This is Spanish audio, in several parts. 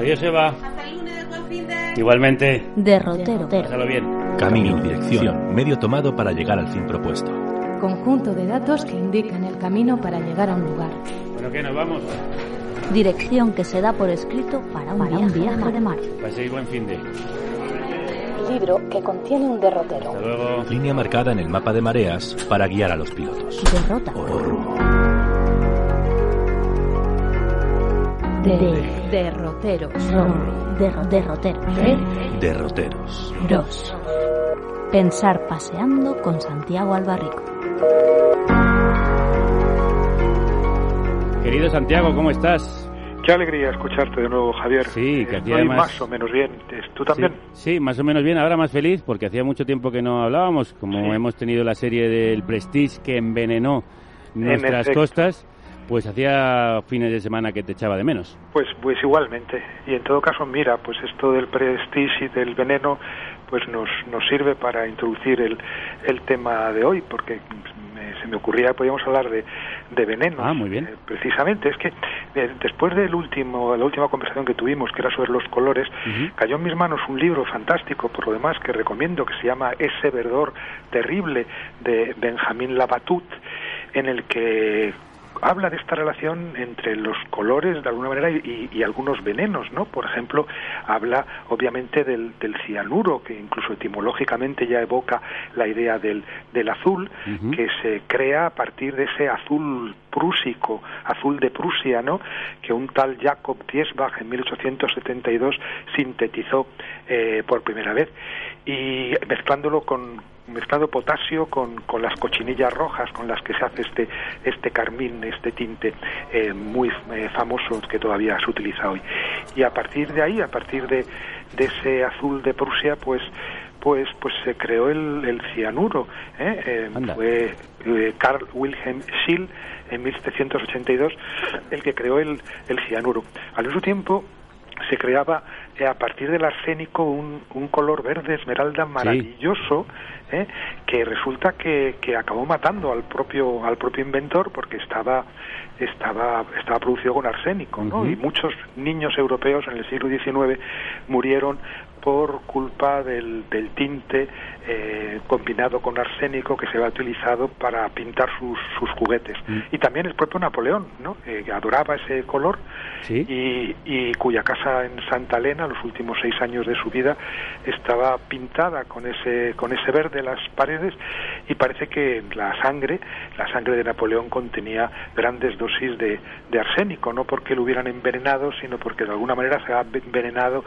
Adiós, Eva. Hasta el lunes, buen fin de... Igualmente. Derrotero. Pásalo bien. Camino, dirección, medio tomado para llegar al fin propuesto. Conjunto de datos que indican el camino para llegar a un lugar. Bueno, ¿qué? ¿Nos vamos? Dirección que se da por escrito para un, Para un viaje, viaje de mar. Paséis buen fin de. Libro que contiene un derrotero. Hasta luego. Línea marcada en el mapa de mareas para guiar a los pilotos. Derrota. O rumbo. De derroteros. Ro- derro- derrotero. Derroteros. Dos. Pensar paseando con Santiago Albarrico. Querido Santiago, ¿cómo estás? Qué alegría escucharte de nuevo, Javier. Sí, que Estoy hacía más- más o menos bien. ¿Tú también? Sí, sí, más o menos bien. Ahora más feliz porque hacía mucho tiempo que no hablábamos. Como Sí. hemos tenido la serie del Prestige que envenenó nuestras efecto. costas, pues hacía fines de semana que te echaba de menos. Pues, pues igualmente. Y en todo caso, mira, pues esto del prestige y del veneno, pues nos, nos sirve para introducir el, el tema de hoy, porque se me ocurría que podíamos hablar de, de venenos. Ah, muy bien. Eh, precisamente, es que eh, después del último, la última conversación que tuvimos, que era sobre los colores, cayó en mis manos un libro fantástico, por lo demás, que recomiendo, que se llama Ese verdor terrible, de Benjamín Labatut, en el que habla de esta relación entre los colores de alguna manera y, y algunos venenos, ¿no? Por ejemplo, habla obviamente del, del cianuro, que incluso etimológicamente ya evoca la idea del, del azul, que se crea a partir de ese azul prúsico, azul de Prusia, ¿no? Que un tal Jacob Diesbach en 1872 sintetizó eh, por primera vez y mezclándolo con mezclando potasio con, con las cochinillas rojas con las que se hace este este carmín, este tinte eh, muy eh, famoso que todavía se utiliza hoy. Y a partir de ahí, a partir de, de ese azul de Prusia, pues pues pues se creó el, el cianuro. ¿eh? Eh, fue eh, Carl Wilhelm Schill en 1782 el que creó el, el cianuro. Al mismo tiempo se creaba a partir del arsénico un, un color verde esmeralda maravilloso ¿eh? que resulta que, que acabó matando al propio al propio inventor porque estaba estaba estaba producido con arsénico ¿no? Y muchos niños europeos en el siglo XIX murieron por culpa del, del tinte eh, combinado con arsénico que se había utilizado para pintar sus, sus juguetes. Mm. Y también el propio Napoleón, ¿no? Eh, adoraba ese color Sí. y, y cuya casa en Santa Elena, los últimos seis años de su vida, estaba pintada con ese, con ese verde las paredes y parece que la sangre, la sangre de Napoleón contenía grandes dosis de, de arsénico, no porque lo hubieran envenenado, sino porque de alguna manera se ha envenenado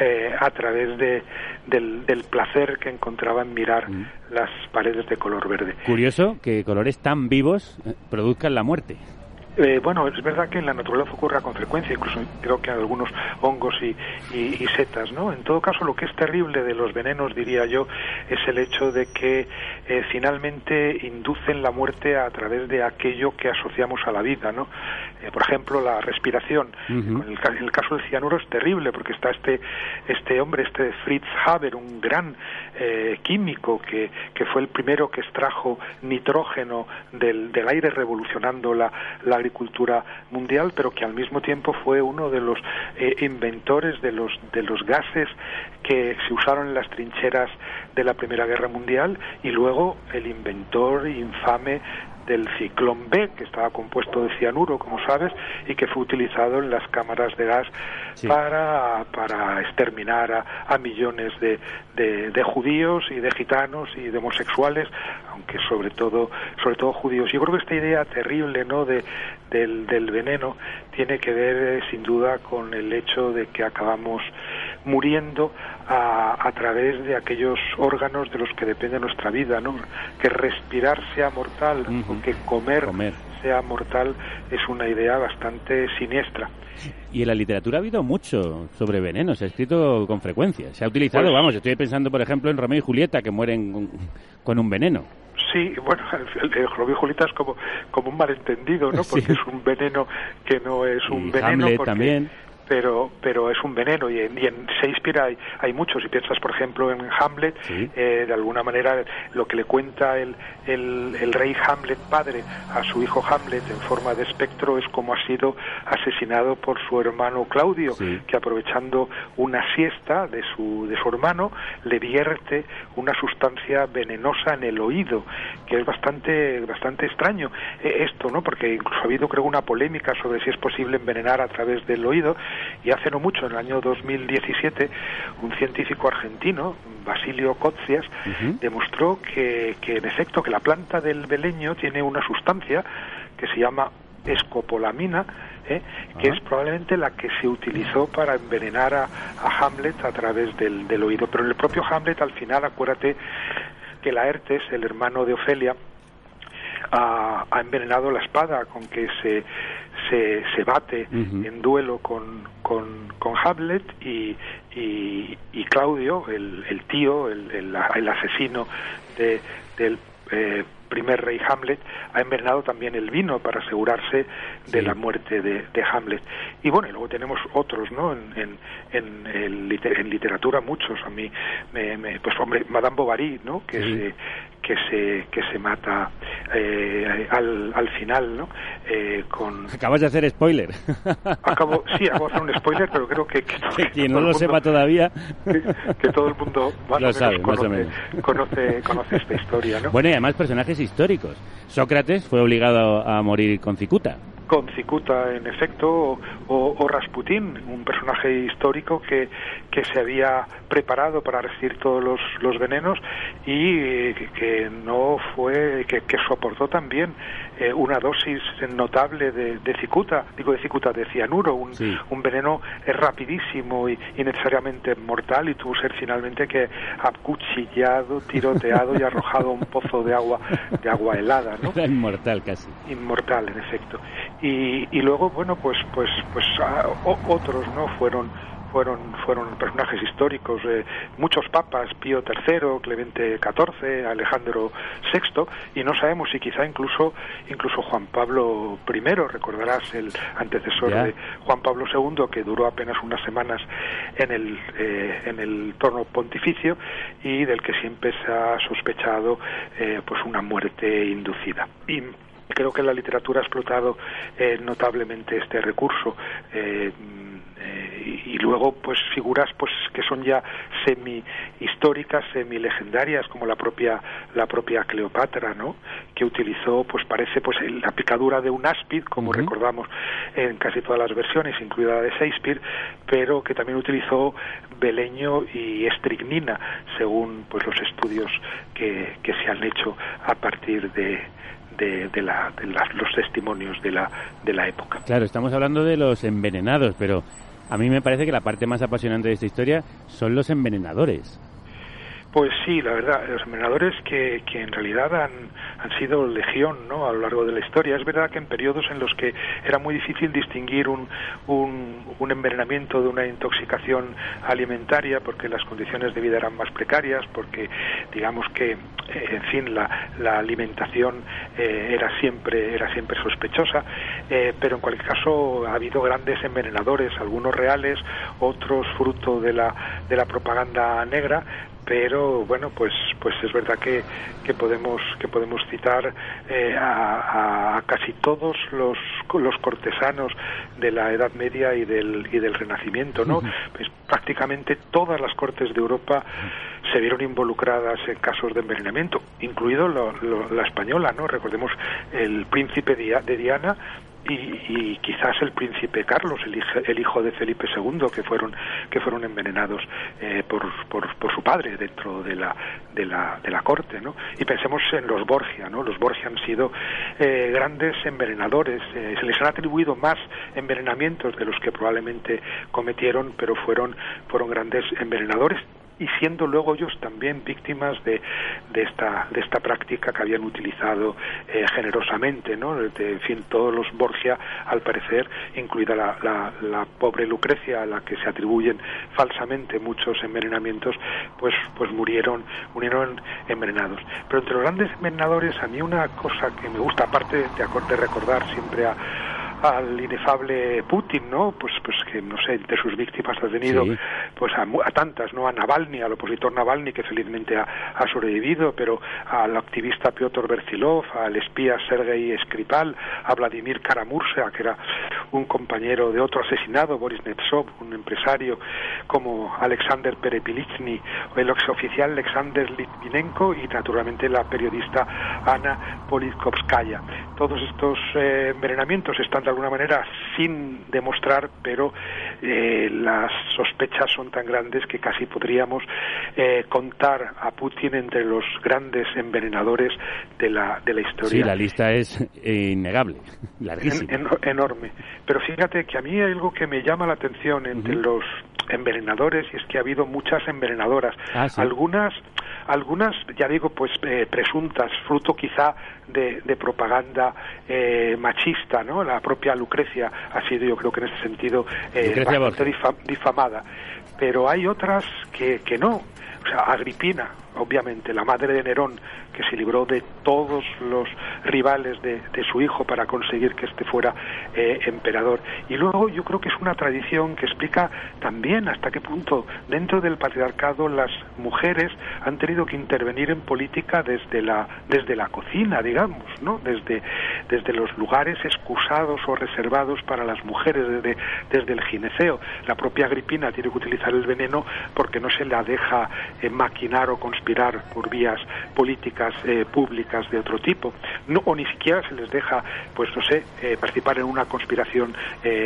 eh, a través de, del, del placer que encontraba en mirar Mm. las paredes de color verde. Curioso que colores tan vivos eh, produzcan la muerte. Eh, bueno, es verdad que en la naturaleza ocurre con frecuencia, incluso creo que en algunos hongos y, y- y setas, ¿no? En todo caso, lo que es terrible de los venenos, diría yo, es el hecho de que eh, finalmente inducen la muerte a través de aquello que asociamos a la vida, ¿no? Eh, por ejemplo, la respiración. En el, ca- en el caso del cianuro es terrible porque está este este hombre, este Fritz Haber, un gran eh, químico que, que fue el primero que extrajo nitrógeno del, del aire revolucionando la, la agricultura mundial, pero que al mismo tiempo fue uno de los eh, inventores de los, de los gases que se usaron en las trincheras de la Primera Guerra Mundial y luego el inventor infame del ciclón B, que estaba compuesto de cianuro, como sabes, y que fue utilizado en las cámaras de gas Sí. para, para exterminar a, a millones de, de, de judíos y de gitanos y de homosexuales, aunque sobre todo, sobre todo judíos. Yo creo que esta idea terrible ¿no? de, del, del veneno tiene que ver eh, sin duda con el hecho de que acabamos muriendo a, a través de aquellos órganos de los que depende nuestra vida, ¿no? Que respirar sea mortal o que comer, Comer. sea mortal es una idea bastante siniestra. Y en la literatura ha habido mucho sobre veneno, se ha escrito con frecuencia. Se ha utilizado, Pues- vamos, estoy pensando, por ejemplo, en Romeo y Julieta, que mueren con, con un veneno. Sí, bueno, el, el Romeo y Julieta es como, como un malentendido, ¿no? Sí. Porque es un veneno que no es un Y veneno. Hamlet porque- también. Pero, pero es un veneno y en, y en Shakespeare hay, hay muchos. Si piensas, por ejemplo, en Hamlet, Sí. eh, de alguna manera lo que le cuenta el, el, el rey Hamlet padre a su hijo Hamlet en forma de espectro es cómo ha sido asesinado por su hermano Claudio, Sí. que aprovechando una siesta de su, de su hermano le vierte una sustancia venenosa en el oído, que es bastante, bastante extraño eh, esto, ¿no? Porque incluso ha habido, creo, una polémica sobre si es posible envenenar a través del oído, y hace no mucho, en el año 2017, un científico argentino, Basilio Cotzias, Ujú. demostró que, que en efecto que la planta del beleño tiene una sustancia que se llama escopolamina, ¿eh? que es probablemente la que se utilizó para envenenar a, a Hamlet a través del, del oído. Pero en el propio Hamlet, al final, acuérdate que Laertes, el hermano de Ofelia, ha, ha envenenado la espada con que se, se, se bate en duelo con, con, con Hamlet y, y, y Claudio, el, el tío, el, el, el asesino de, del eh, primer rey Hamlet, ha envenenado también el vino para asegurarse de Sí. la muerte de, de Hamlet. Y bueno, y luego tenemos otros, ¿no? En, en, en, el en literatura muchos. A mí, me, me- pues hombre, Madame Bovary, ¿no? Que Sí. Que se que se mata eh, al, al final, ¿no? Eh, con Acabas de hacer spoiler. acabo sí acabo de hacer un spoiler pero creo que, que, quien no lo sepa todavía. que, que todo el mundo más Lo o menos, sabe, más o conoce, menos. conoce conoce esta historia no Bueno, y además personajes históricos. Sócrates fue obligado a morir con cicuta. Con Cicuta en efecto o, o- o Rasputín un personaje histórico que, que se había preparado para resistir todos los, los venenos y eh, que, no fue que, que soportó también eh, una dosis notable de, de cicuta digo de cicuta de cianuro un, Sí. un veneno eh, rapidísimo y, y necesariamente mortal y tuvo que ser finalmente que acuchillado tiroteado y arrojado a un pozo de agua de agua helada ¿no? Era inmortal casi. inmortal en efecto y, y luego bueno pues pues pues ah, o- otros no fueron fueron fueron personajes históricos eh, muchos papas Pío III Clemente XIV Alejandro VI y no sabemos si quizá incluso incluso Juan Pablo I recordarás el antecesor de Juan Pablo II que duró apenas unas semanas en el eh, en el trono pontificio y del que siempre se ha sospechado eh, pues una muerte inducida. Y creo que la literatura ha explotado eh, notablemente este recurso. Eh, mm, eh, y, y luego pues figuras pues que son ya semi históricas semi legendarias como la propia la propia Cleopatra no que utilizó pues parece pues la picadura de un áspid como recordamos en casi todas las versiones incluida la de Shakespeare pero que también utilizó beleño y estricnina según pues los estudios que, que se han hecho a partir de de, de la- de las- los testimonios de la, de la época. Claro, estamos hablando de los envenenados, pero a mí me parece que la parte más apasionante de esta historia son los envenenadores. Pues sí, la verdad, los envenenadores que, que en realidad han, han sido legión ¿no? a lo largo de la historia. Es verdad que en periodos en los que era muy difícil distinguir un, un, un envenenamiento de una intoxicación alimentaria porque las condiciones de vida eran más precarias, porque digamos que, eh, en fin, la, la alimentación eh, era, siempre, era siempre sospechosa, eh, pero en cualquier caso ha habido grandes envenenadores, algunos reales, otros fruto de la, de la propaganda negra, pero bueno pues pues es verdad que, que podemos que podemos citar eh, a, a casi todos los los cortesanos de la Edad Media y del y del Renacimiento no pues prácticamente todas las cortes de Europa se vieron involucradas en casos de envenenamiento incluido lo- lo- la española no recordemos el príncipe de Diana y, y, quizás el príncipe Carlos, el, hijo, el hijo de Felipe II, que fueron que fueron envenenados eh, por, por, por, su padre dentro de la de la, de la corte, ¿no? Y pensemos en los Borgia, ¿no? Los Borgia han sido eh, grandes envenenadores, eh, se les han atribuido más envenenamientos de los que probablemente cometieron, pero fueron fueron grandes envenenadores y siendo luego ellos también víctimas de, de, esta, de esta práctica que habían utilizado eh, generosamente, ¿no? De, en fin, todos los Borgia, al parecer, incluida la, la, la, pobre Lucrecia, a la que se atribuyen falsamente muchos envenenamientos, pues, pues murieron, murieron envenenados. Pero entre los grandes envenenadores, a mí una cosa que me gusta, aparte de, de recordar siempre a al inefable Putin, ¿no? Pues, pues que no sé, de sus víctimas ha tenido, sí. pues a, a, tantas, ¿no? A Navalny, al opositor Navalny, que felizmente ha, ha, sobrevivido, pero al activista Piotr Bertilov, al espía Sergei Skripal, a Vladimir Karamursa, que era un compañero de otro asesinado, Boris Nemtsov, un empresario, como Alexander Perepilichny, el exoficial Alexander Litvinenko y naturalmente la periodista Ana Politkovskaya. Todos estos eh, envenenamientos están de alguna manera sin demostrar, pero eh, las sospechas son tan grandes que casi podríamos eh, contar a Putin entre los grandes envenenadores de la, de la historia. Sí, la lista es innegable, larguísima. En, en, enorme. Pero fíjate que a mí hay algo que me llama la atención entre uh -huh. los envenenadores y es que ha habido muchas envenenadoras. Ah, sí. Algunas algunas, ya digo, pues eh, presuntas, fruto quizá de, de propaganda eh, machista, ¿no? La propia Lucrecia ha sido, yo creo que en ese sentido, eh, bastante difam difamada. Pero hay otras que, que no. Agripina, obviamente, la madre de Nerón, que se libró de todos los rivales de, de su hijo para conseguir que este fuera eh, emperador. Y luego yo creo que es una tradición que explica también hasta qué punto dentro del patriarcado las mujeres han tenido que intervenir en política desde la, desde la cocina, digamos, ¿no? Desde, desde los lugares excusados o reservados para las mujeres, desde, desde el gineceo. La propia Agripina tiene que utilizar el veneno porque no se la deja eh, maquinar o conspirar por vías políticas eh, públicas de otro tipo, no, o ni siquiera se les deja, pues no sé, eh, participar en una conspiración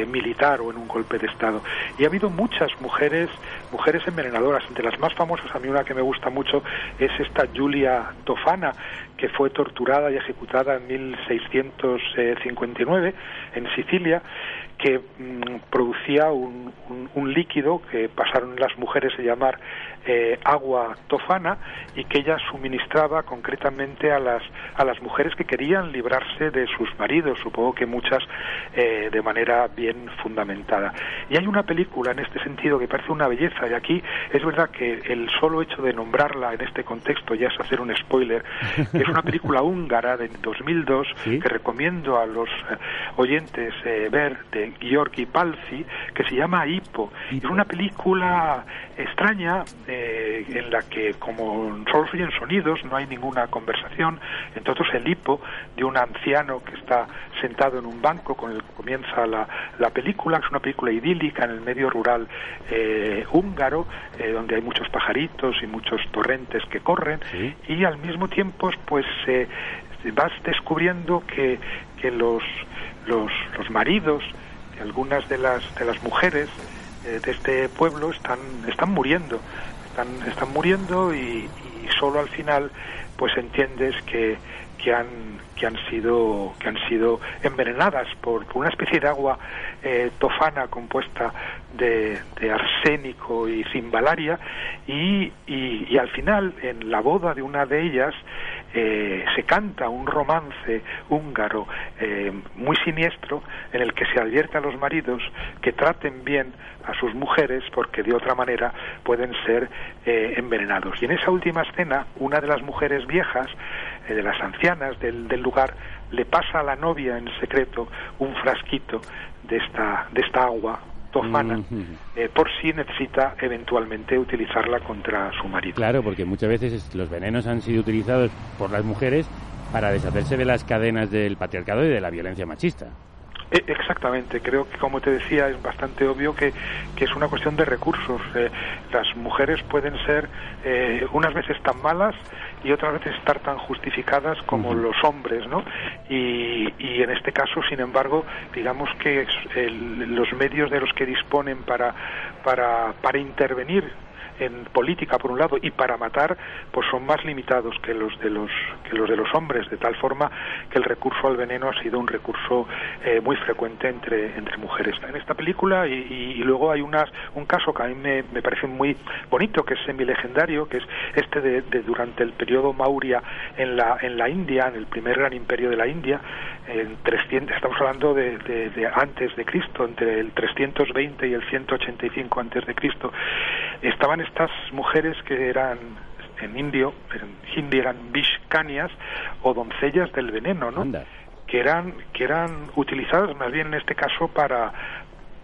militar o en un golpe de Estado. Y ha habido muchas mujeres, mujeres envenenadoras, entre las más famosas, a mí una que me gusta mucho es esta Julia Tofana, que fue torturada y ejecutada en 1659 en Sicilia, que mmm, producía un, un, un, líquido que pasaron las mujeres a llamar eh, agua tofana y que ella suministraba concretamente a las a las mujeres que querían librarse de sus maridos, supongo que muchas eh, de manera bien fundamentada. Y hay una película en este sentido que parece una belleza y aquí es verdad que el solo hecho de nombrarla en este contexto ya es hacer un spoiler, que es una película húngara de 2002 ¿Sí? que recomiendo a los eh, oyentes ver de Georgi Palzi que se llama Hippo. Es una película extraña eh, en la que como solo se oyen sonidos, no hay ninguna conversación, entonces el hipo de un anciano que está sentado en un banco con el que comienza la, la película, es una película idílica en el medio rural eh, húngaro, eh, donde hay muchos pajaritos y muchos torrentes que corren, ¿Sí? y al mismo tiempo pues vas descubriendo que, que los, los, los maridos algunas de las, de las mujeres eh, de este pueblo están, están muriendo, están, están muriendo y, y solo al final pues entiendes que, que han que han sido que han sido envenenadas por, una especie de agua eh, tofana compuesta de, de, arsénico y cimbalaria y, y, y, al final en la boda de una de ellas eh, se canta un romance húngaro eh, muy siniestro en el que se advierte a los maridos que traten bien a sus mujeres porque de otra manera pueden ser eh, envenenados. Y en esa última escena, una de las mujeres viejas, eh, de las ancianas del, del, lugar, le pasa a la novia en secreto un frasquito de esta, de esta agua tofana, eh, por si necesita eventualmente utilizarla contra su marido. Claro, porque muchas veces los venenos han sido utilizados por las mujeres para deshacerse de las cadenas del patriarcado y de la violencia machista. E- Exactamente, creo que como te decía es bastante obvio que, que es una cuestión de recursos. Eh, las mujeres pueden ser eh, unas veces tan malas y otras veces estar tan justificadas como los hombres, ¿no? Y, y en este caso, sin embargo, digamos que el- los medios de los que disponen para, para, para intervenir en política por un lado y para matar pues son más limitados que los de los que los de los hombres de tal forma que el recurso al veneno ha sido un recurso eh, muy frecuente entre entre mujeres. En esta película y, y- luego hay unas un caso que a mí me, me parece muy bonito que es semi legendario que es este de, de durante el periodo Maurya en la en la India en el primer gran imperio de la India en 300 estamos hablando de, de- de antes de Cristo entre el 320 y el 185 antes de Cristo estaban estas mujeres que eran en indio, en hindi eran vishkanias o doncellas del veneno, ¿no? Anda. Que eran que eran utilizadas más bien en este caso para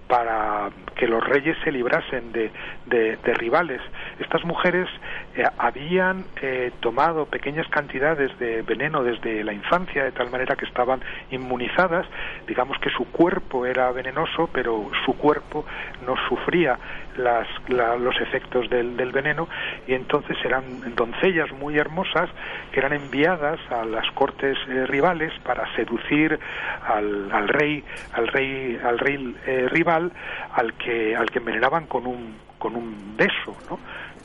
para que los reyes se librasen de, de- de rivales. Estas mujeres eh, habían eh, tomado pequeñas cantidades de veneno desde la infancia, de tal manera que estaban inmunizadas. Digamos que su cuerpo era venenoso, pero su cuerpo no sufría las, la- los efectos del, del veneno y entonces eran doncellas muy hermosas que eran enviadas a las cortes eh, rivales para seducir al, al rey al rey al rey eh, rival al que al que envenenaban con un con un beso ¿no?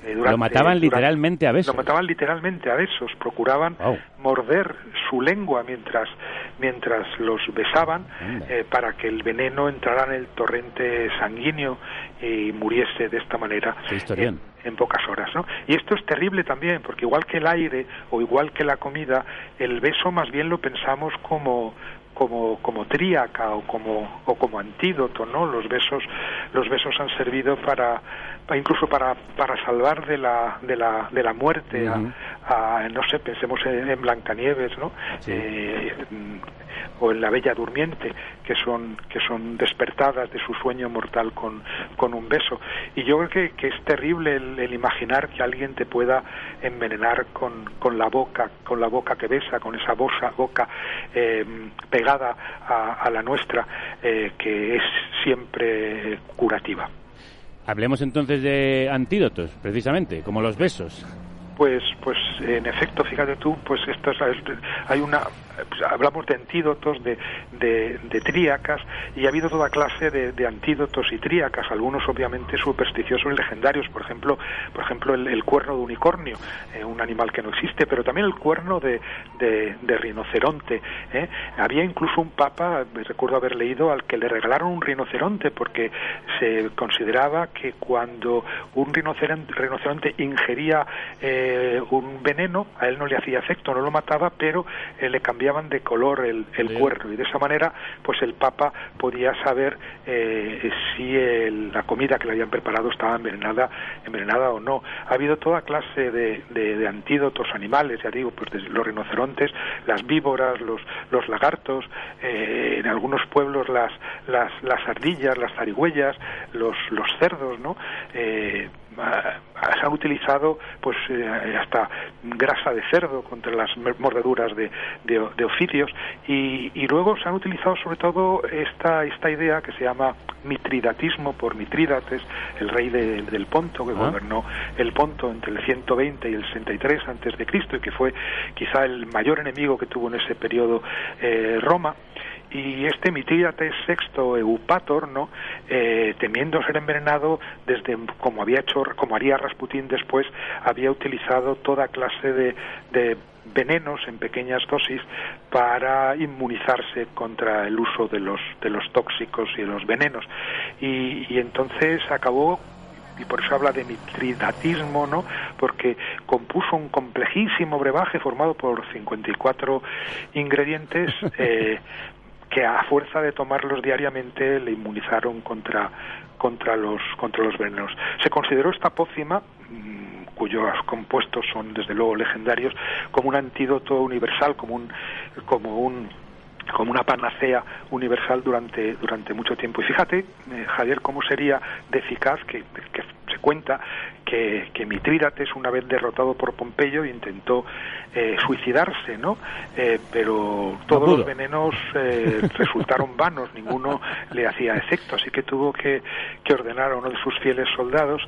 Eh, Lo mataban durante- literalmente a besos. lo mataban literalmente a besos procuraban Wow. morder su lengua mientras mientras los besaban eh, para que el veneno entrara en el torrente sanguíneo y muriese de esta manera en, en pocas horas ¿no? y esto es terrible también porque igual que el aire o igual que la comida el beso más bien lo pensamos como como como tríaca o como o como antídoto no los besos los besos han servido para, incluso para para salvar de la de la de la muerte a- a, no sé pensemos en, en Blancanieves no Sí. Eh, o en la Bella Durmiente que son que son despertadas de su sueño mortal con, con un beso. Y yo creo que, que es terrible el, el imaginar que alguien te pueda envenenar con, con la boca con la boca que besa con esa bosa, boca eh, pegada a, a la nuestra eh, que es siempre curativa Hablemos entonces de antídotos, precisamente, como los besos. Pues, pues en efecto, fíjate tú, pues esto es, es- hay una, pues, hablamos de antídotos, de, de, de tríacas, y ha habido toda clase de, antídotos y tríacas, algunos obviamente supersticiosos y legendarios, por ejemplo, por ejemplo el, cuerno de unicornio, eh, un animal que no existe, pero también el cuerno de, rinoceronte. ¿eh? Había incluso un papa, me recuerdo haber leído, al que le regalaron un rinoceronte, porque se consideraba que cuando un rinoceronte, rinoceronte ingería eh, un veneno, a él no le hacía efecto, no lo mataba, pero eh, le cambiaban de color el, el Sí. cuerno y de esa manera pues el Papa podía saber eh, si el- la comida que le habían preparado estaba envenenada, envenenada o no. Ha habido toda clase de, de- de antídotos animales, ya digo, pues desde los rinocerontes, las víboras, los, los lagartos, eh, en algunos pueblos las, las, las ardillas, las zarigüeyas, los, los cerdos, ¿no? Eh, se han utilizado pues eh, hasta grasa de cerdo contra las mordeduras de, de, de oficios y, y luego se han utilizado sobre todo esta, esta idea que se llama mitridatismo por Mitrídates, el rey de- del Ponto que Ah. gobernó el Ponto entre el 120 y el 63 antes de Cristo y que fue quizá el mayor enemigo que tuvo en ese periodo eh, Roma y este Mitrídates VI Eupator, ¿no? Eh, temiendo ser envenenado, desde como había hecho, como haría Rasputín después, había utilizado toda clase de, de venenos en pequeñas dosis para inmunizarse contra el uso de los de los tóxicos y de los venenos y, y entonces acabó y por eso habla de mitridatismo, ¿no? Porque compuso un complejísimo brebaje formado por 54 ingredientes eh, que a fuerza de tomarlos diariamente le inmunizaron contra contra los contra los venenos. Se consideró esta pócima mm, cuyos compuestos son desde luego legendarios como un antídoto universal, como un como un como una panacea universal durante durante mucho tiempo. Y fíjate, eh, Javier, cómo sería de eficaz que, que se cuenta que, que Mitrídates, una vez derrotado por Pompeyo, intentó eh, suicidarse, ¿no? Eh, pero todos los venenos eh, resultaron vanos, ninguno le hacía efecto, así que tuvo que, que ordenar a uno de sus fieles soldados,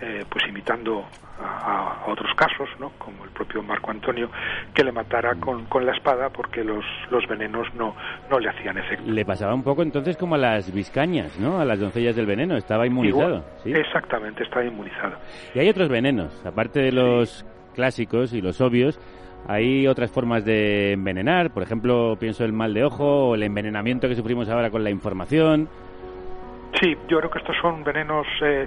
eh, pues imitando a, a otros casos, ¿no? como el propio Marco Antonio, que le matara con, con la espada porque los, los venenos no, no le hacían efecto. Le pasaba un poco entonces como a las viscañas, ¿no? A las doncellas del veneno, estaba inmunizado. Igual, ¿sí? Exactamente, estaba inmunizado. Y hay otros venenos, aparte de los clásicos y los obvios, hay otras formas de envenenar, por ejemplo, pienso el mal de ojo o el envenenamiento que sufrimos ahora con la información. Sí, yo creo que estos son venenos eh,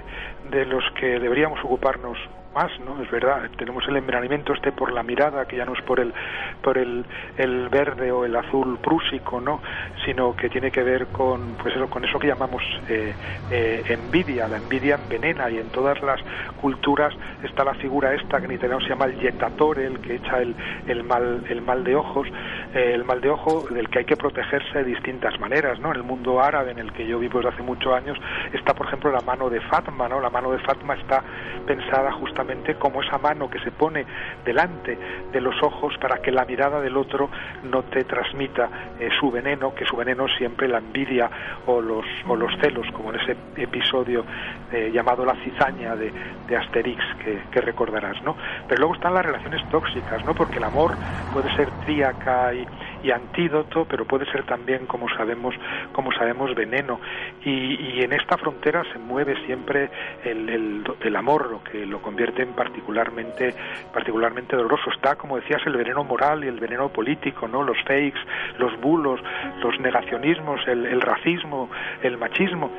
de los que deberíamos ocuparnos más, ¿no? Es verdad, tenemos el envenenamiento este por la mirada, que ya no es por el por el, el verde o el azul prúsico, ¿no? Sino que tiene que ver con pues eso, con eso que llamamos eh, eh, envidia. La envidia envenena y en todas las culturas está la figura esta que en italiano se llama el jettatore, el que echa el, el mal el mal de ojos, eh, el mal de ojo del que hay que protegerse de distintas maneras, ¿no? En el mundo árabe en el que yo vivo desde hace muchos años está, por ejemplo, la mano de Fatma, ¿no? La mano de Fatma está pensada justamente como esa mano que se pone delante de los ojos para que la mirada del otro no te transmita eh, su veneno, que su veneno es siempre la envidia o los, o los celos, como en ese episodio eh, llamado La cizaña de, de Asterix, que, recordarás, ¿no? Pero luego están las relaciones tóxicas, ¿no? Porque el amor puede ser tríaca y, y antídoto, pero puede ser también, como sabemos, como sabemos, veneno. Y, y en esta frontera se mueve siempre el, el, amor, lo que lo convierte en particularmente, particularmente doloroso. Está, como decías, el veneno moral y el veneno político, ¿no? Los fakes, los bulos, los negacionismos, el racismo, el machismo.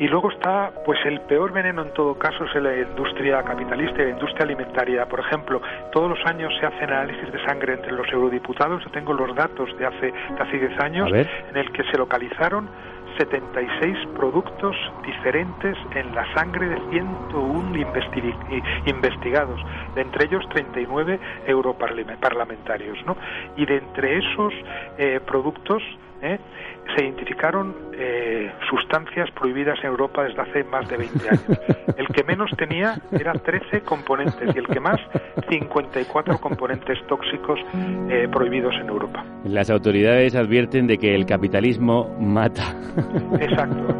Y luego está, pues el peor veneno en todo caso es la industria capitalista y la industria alimentaria. Por ejemplo, todos los años se hacen análisis de sangre entre los eurodiputados. Yo tengo los datos de hace, de hace 10 años en el que se localizaron 76 productos diferentes en la sangre de 101 investi investigados, de entre ellos 39 europarlamentarios. ¿no? Y de entre esos eh, productos ¿eh? se identificaron eh, sustancias prohibidas en Europa desde hace más de 20 años. El que menos tenía era 13 componentes y el que más 54 componentes tóxicos eh, prohibidos en Europa. Las autoridades advierten de que el capitalismo mata. Exacto.